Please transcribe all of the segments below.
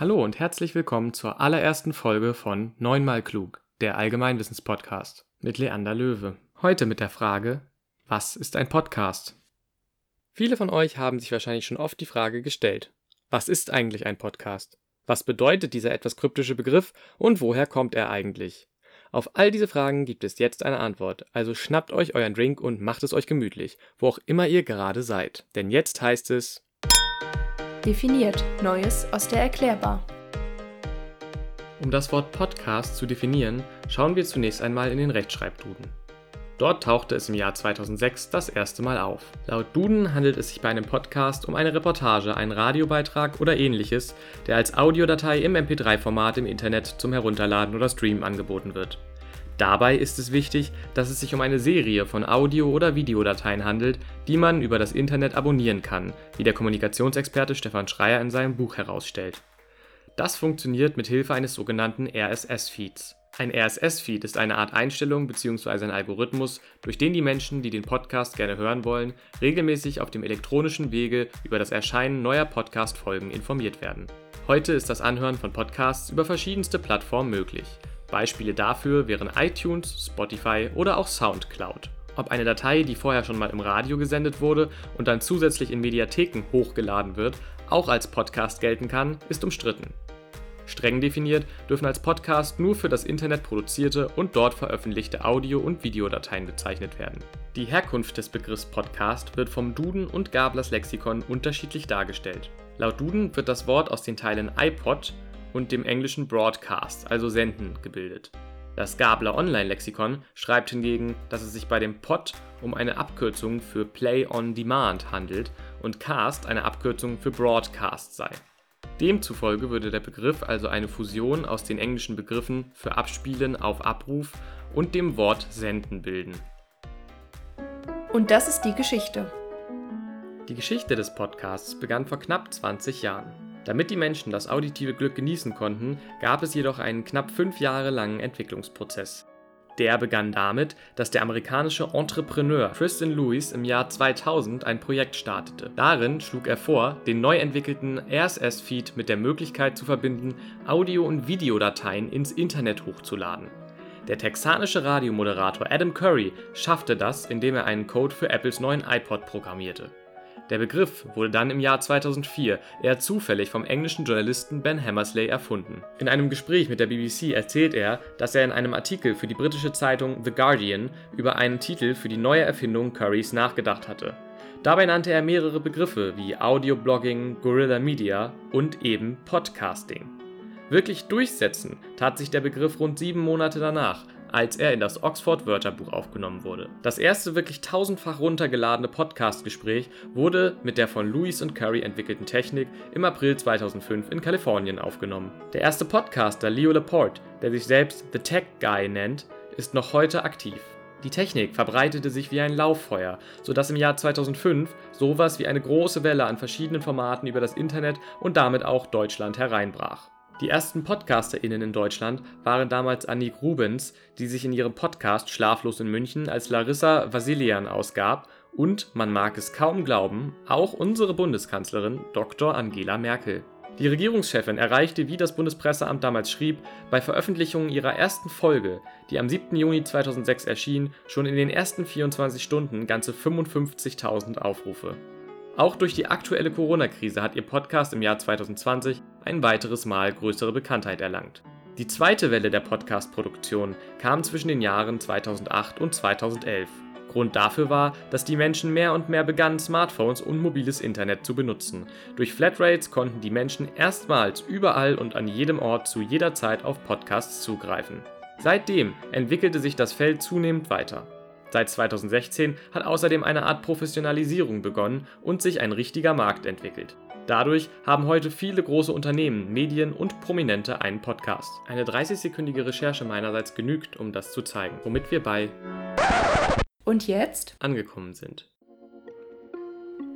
Hallo und herzlich willkommen zur allerersten Folge von Neunmal Klug, der Allgemeinwissenspodcast mit Leander Löwe. Heute mit der Frage, was ist ein Podcast? Viele von euch haben sich wahrscheinlich schon oft die Frage gestellt, was ist eigentlich ein Podcast? Was bedeutet dieser etwas kryptische Begriff und woher kommt er eigentlich? Auf all diese Fragen gibt es jetzt eine Antwort, also schnappt euch euren Drink und macht es euch gemütlich, wo auch immer ihr gerade seid. Denn jetzt heißt es Definiert Neues aus der Erklärbar. Um das Wort Podcast zu definieren, schauen wir zunächst einmal in den Rechtschreibduden. Dort tauchte es im Jahr 2006 das erste Mal auf. Laut Duden handelt es sich bei einem Podcast um eine Reportage, einen Radiobeitrag oder ähnliches, der als Audiodatei im MP3-Format im Internet zum Herunterladen oder Streamen angeboten wird. Dabei ist es wichtig, dass es sich um eine Serie von Audio- oder Videodateien handelt, die man über das Internet abonnieren kann, wie der Kommunikationsexperte Stefan Schreier in seinem Buch herausstellt. Das funktioniert mit Hilfe eines sogenannten RSS-Feeds. Ein RSS-Feed ist eine Art Einstellung bzw. ein Algorithmus, durch den die Menschen, die den Podcast gerne hören wollen, regelmäßig auf dem elektronischen Wege über das Erscheinen neuer Podcast-Folgen informiert werden. Heute ist das Anhören von Podcasts über verschiedenste Plattformen möglich. Beispiele dafür wären iTunes, Spotify oder auch SoundCloud. Ob eine Datei, die vorher schon mal im Radio gesendet wurde und dann zusätzlich in Mediatheken hochgeladen wird, auch als Podcast gelten kann, ist umstritten. Streng definiert dürfen als Podcast nur für das Internet produzierte und dort veröffentlichte Audio- und Videodateien bezeichnet werden. Die Herkunft des Begriffs Podcast wird vom Duden und Gablers Lexikon unterschiedlich dargestellt. Laut Duden wird das Wort aus den Teilen iPod und dem englischen Broadcast, also Senden, gebildet. Das Gabler Online-Lexikon schreibt hingegen, dass es sich bei dem Pod um eine Abkürzung für Play on Demand handelt und Cast eine Abkürzung für Broadcast sei. Demzufolge würde der Begriff also eine Fusion aus den englischen Begriffen für Abspielen auf Abruf und dem Wort Senden bilden. Und das ist die Geschichte. Die Geschichte des Podcasts begann vor knapp 20 Jahren. Damit die Menschen das auditive Glück genießen konnten, gab es jedoch einen knapp fünf Jahre langen Entwicklungsprozess. Der begann damit, dass der amerikanische Entrepreneur Tristan Lewis im Jahr 2000 ein Projekt startete. Darin schlug er vor, den neu entwickelten RSS-Feed mit der Möglichkeit zu verbinden, Audio- und Videodateien ins Internet hochzuladen. Der texanische Radiomoderator Adam Curry schaffte das, indem er einen Code für Apples neuen iPod programmierte. Der Begriff wurde dann im Jahr 2004 eher zufällig vom englischen Journalisten Ben Hammersley erfunden. In einem Gespräch mit der BBC erzählt er, dass er in einem Artikel für die britische Zeitung The Guardian über einen Titel für die neue Erfindung Currys nachgedacht hatte. Dabei nannte er mehrere Begriffe wie Audioblogging, Guerrilla Media und eben Podcasting. Wirklich durchsetzen tat sich der Begriff rund sieben Monate danach, als er in das Oxford Wörterbuch aufgenommen wurde. Das erste wirklich tausendfach runtergeladene Podcast-Gespräch wurde mit der von Lewis und Curry entwickelten Technik im April 2005 in Kalifornien aufgenommen. Der erste Podcaster, Leo Laporte, der sich selbst The Tech Guy nennt, ist noch heute aktiv. Die Technik verbreitete sich wie ein Lauffeuer, sodass im Jahr 2005 sowas wie eine große Welle an verschiedenen Formaten über das Internet und damit auch Deutschland hereinbrach. Die ersten PodcasterInnen in Deutschland waren damals Annik Rubens, die sich in ihrem Podcast Schlaflos in München als Larissa Vasilian ausgab und, man mag es kaum glauben, auch unsere Bundeskanzlerin Dr. Angela Merkel. Die Regierungschefin erreichte, wie das Bundespresseamt damals schrieb, bei Veröffentlichung ihrer ersten Folge, die am 7. Juni 2006 erschien, schon in den ersten 24 Stunden ganze 55.000 Aufrufe. Auch durch die aktuelle Corona-Krise hat ihr Podcast im Jahr 2020 ein weiteres Mal größere Bekanntheit erlangt. Die zweite Welle der Podcast-Produktion kam zwischen den Jahren 2008 und 2011. Grund dafür war, dass die Menschen mehr und mehr begannen, Smartphones und mobiles Internet zu benutzen. Durch Flatrates konnten die Menschen erstmals überall und an jedem Ort zu jeder Zeit auf Podcasts zugreifen. Seitdem entwickelte sich das Feld zunehmend weiter. Seit 2016 hat außerdem eine Art Professionalisierung begonnen und sich ein richtiger Markt entwickelt. Dadurch haben heute viele große Unternehmen, Medien und Prominente einen Podcast. Eine 30-sekündige Recherche meinerseits genügt, um das zu zeigen, womit wir bei Und jetzt? angekommen sind.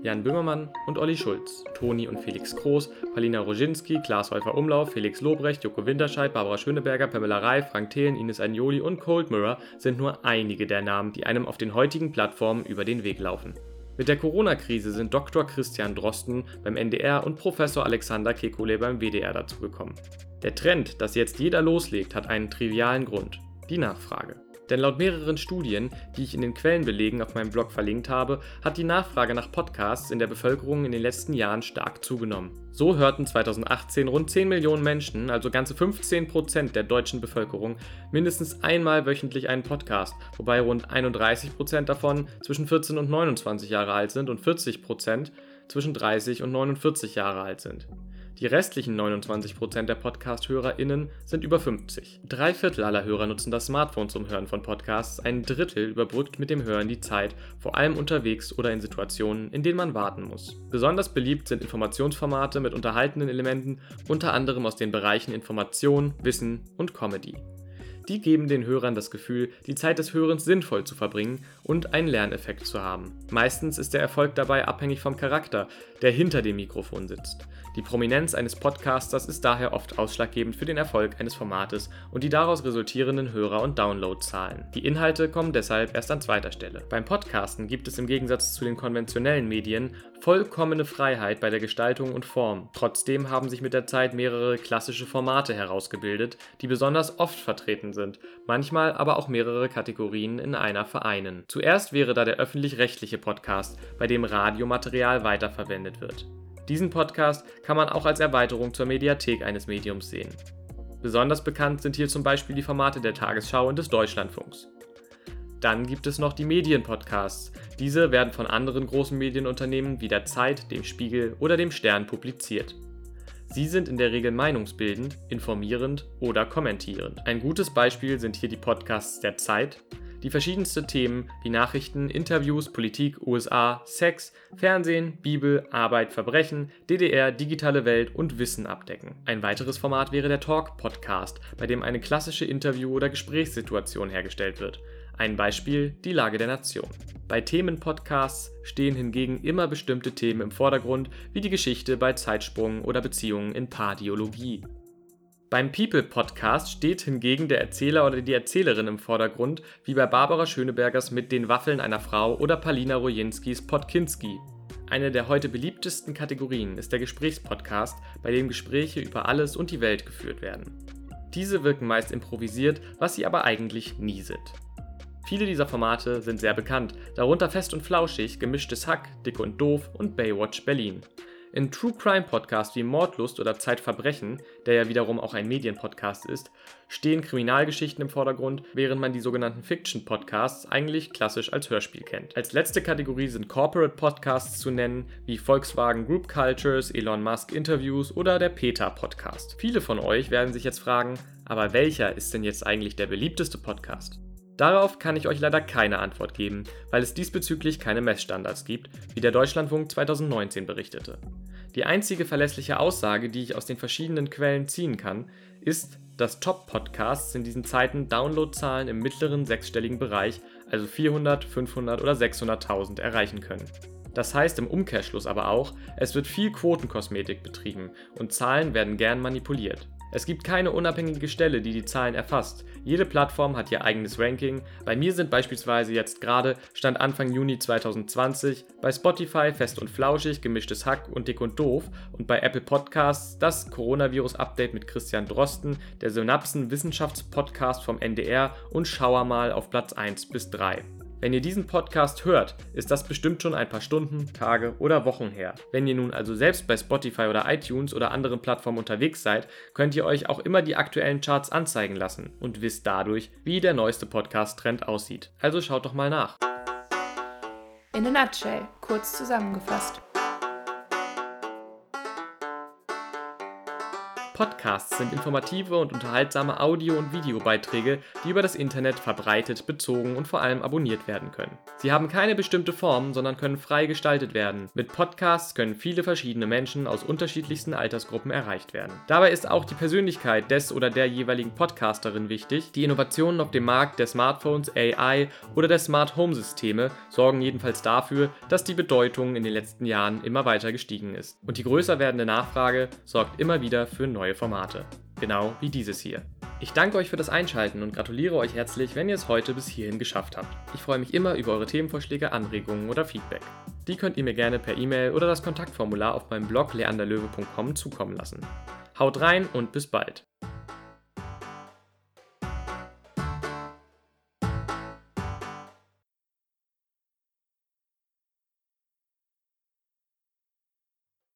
Jan Böhmermann und Olli Schulz, Toni und Felix Groß, Palina Roginski, Klaas Häufer Umlauf, Felix Lobrecht, Joko Winterscheid, Barbara Schöneberger, Pamela Reif, Frank Thelen, Ines Agnoli und Cold Mirror sind nur einige der Namen, die einem auf den heutigen Plattformen über den Weg laufen. Mit der Corona-Krise sind Dr. Christian Drosten beim NDR und Professor Alexander Kekulé beim WDR dazugekommen. Der Trend, dass jetzt jeder loslegt, hat einen trivialen Grund: die Nachfrage. Denn laut mehreren Studien, die ich in den Quellenbelegen auf meinem Blog verlinkt habe, hat die Nachfrage nach Podcasts in der Bevölkerung in den letzten Jahren stark zugenommen. So hörten 2018 rund 10 Millionen Menschen, also ganze 15 Prozent der deutschen Bevölkerung, mindestens einmal wöchentlich einen Podcast, wobei rund 31 Prozent davon zwischen 14 und 29 Jahre alt sind und 40 Prozent zwischen 30 und 49 Jahre alt sind. Die restlichen 29% der Podcast-HörerInnen sind über 50. Drei Viertel aller Hörer nutzen das Smartphone zum Hören von Podcasts, ein Drittel überbrückt mit dem Hören die Zeit, vor allem unterwegs oder in Situationen, in denen man warten muss. Besonders beliebt sind Informationsformate mit unterhaltenden Elementen, unter anderem aus den Bereichen Information, Wissen und Comedy. Die geben den Hörern das Gefühl, die Zeit des Hörens sinnvoll zu verbringen und einen Lerneffekt zu haben. Meistens ist der Erfolg dabei abhängig vom Charakter, der hinter dem Mikrofon sitzt. Die Prominenz eines Podcasters ist daher oft ausschlaggebend für den Erfolg eines Formates und die daraus resultierenden Hörer- und Downloadzahlen. Die Inhalte kommen deshalb erst an zweiter Stelle. Beim Podcasten gibt es im Gegensatz zu den konventionellen Medien vollkommene Freiheit bei der Gestaltung und Form. Trotzdem haben sich mit der Zeit mehrere klassische Formate herausgebildet, die besonders oft vertreten sind, manchmal aber auch mehrere Kategorien in einer vereinen. Zuerst wäre da der öffentlich-rechtliche Podcast, bei dem Radiomaterial weiterverwendet wird. Diesen Podcast kann man auch als Erweiterung zur Mediathek eines Mediums sehen. Besonders bekannt sind hier zum Beispiel die Formate der Tagesschau und des Deutschlandfunks. Dann gibt es noch die Medienpodcasts. Diese werden von anderen großen Medienunternehmen wie der Zeit, dem Spiegel oder dem Stern publiziert. Sie sind in der Regel meinungsbildend, informierend oder kommentierend. Ein gutes Beispiel sind hier die Podcasts der Zeit, die verschiedenste Themen wie Nachrichten, Interviews, Politik, USA, Sex, Fernsehen, Bibel, Arbeit, Verbrechen, DDR, digitale Welt und Wissen abdecken. Ein weiteres Format wäre der Talk-Podcast, bei dem eine klassische Interview- oder Gesprächssituation hergestellt wird. Ein Beispiel die Lage der Nation. Bei Themenpodcasts stehen hingegen immer bestimmte Themen im Vordergrund, wie die Geschichte bei Zeitsprung oder Beziehungen in Paardiologie. Beim People Podcast steht hingegen der Erzähler oder die Erzählerin im Vordergrund, wie bei Barbara Schönebergers mit den Waffeln einer Frau oder Palina Rojinskis Podkinski. Eine der heute beliebtesten Kategorien ist der Gesprächspodcast, bei dem Gespräche über alles und die Welt geführt werden. Diese wirken meist improvisiert, was sie aber eigentlich nie sind. Viele dieser Formate sind sehr bekannt, darunter Fest und Flauschig, Gemischtes Hack, Dick und Doof und Baywatch Berlin. In True Crime Podcasts wie Mordlust oder Zeitverbrechen, der ja wiederum auch ein Medienpodcast ist, stehen Kriminalgeschichten im Vordergrund, während man die sogenannten Fiction Podcasts eigentlich klassisch als Hörspiel kennt. Als letzte Kategorie sind Corporate Podcasts zu nennen, wie Volkswagen Group Cultures, Elon Musk Interviews oder der Peter Podcast. Viele von euch werden sich jetzt fragen, aber welcher ist denn jetzt eigentlich der beliebteste Podcast? Darauf kann ich euch leider keine Antwort geben, weil es diesbezüglich keine Messstandards gibt, wie der Deutschlandfunk 2019 berichtete. Die einzige verlässliche Aussage, die ich aus den verschiedenen Quellen ziehen kann, ist, dass Top-Podcasts in diesen Zeiten Downloadzahlen im mittleren sechsstelligen Bereich, also 400, 500 oder 600.000 erreichen können. Das heißt im Umkehrschluss aber auch, es wird viel Quotenkosmetik betrieben und Zahlen werden gern manipuliert. Es gibt keine unabhängige Stelle, die die Zahlen erfasst. Jede Plattform hat ihr eigenes Ranking. Bei mir sind beispielsweise jetzt gerade, Stand Anfang Juni 2020, bei Spotify Fest und Flauschig, Gemischtes Hack und Dick und Doof und bei Apple Podcasts das Coronavirus-Update mit Christian Drosten, der Synapsen-Wissenschaftspodcast vom NDR und Schauer mal auf Platz 1 bis 3. Wenn ihr diesen Podcast hört, ist das bestimmt schon ein paar Stunden, Tage oder Wochen her. Wenn ihr nun also selbst bei Spotify oder iTunes oder anderen Plattformen unterwegs seid, könnt ihr euch auch immer die aktuellen Charts anzeigen lassen und wisst dadurch, wie der neueste Podcast-Trend aussieht. Also schaut doch mal nach. In a nutshell, kurz zusammengefasst. Podcasts sind informative und unterhaltsame Audio- und Videobeiträge, die über das Internet verbreitet, bezogen und vor allem abonniert werden können. Sie haben keine bestimmte Form, sondern können frei gestaltet werden. Mit Podcasts können viele verschiedene Menschen aus unterschiedlichsten Altersgruppen erreicht werden. Dabei ist auch die Persönlichkeit des oder der jeweiligen Podcasterin wichtig. Die Innovationen auf dem Markt der Smartphones, AI oder der Smart Home Systeme sorgen jedenfalls dafür, dass die Bedeutung in den letzten Jahren immer weiter gestiegen ist. Und die größer werdende Nachfrage sorgt immer wieder für neue neue Formate. Genau wie dieses hier. Ich danke euch für das Einschalten und gratuliere euch herzlich, wenn ihr es heute bis hierhin geschafft habt. Ich freue mich immer über eure Themenvorschläge, Anregungen oder Feedback. Die könnt ihr mir gerne per E-Mail oder das Kontaktformular auf meinem Blog leanderlöwe.com zukommen lassen. Haut rein und bis bald.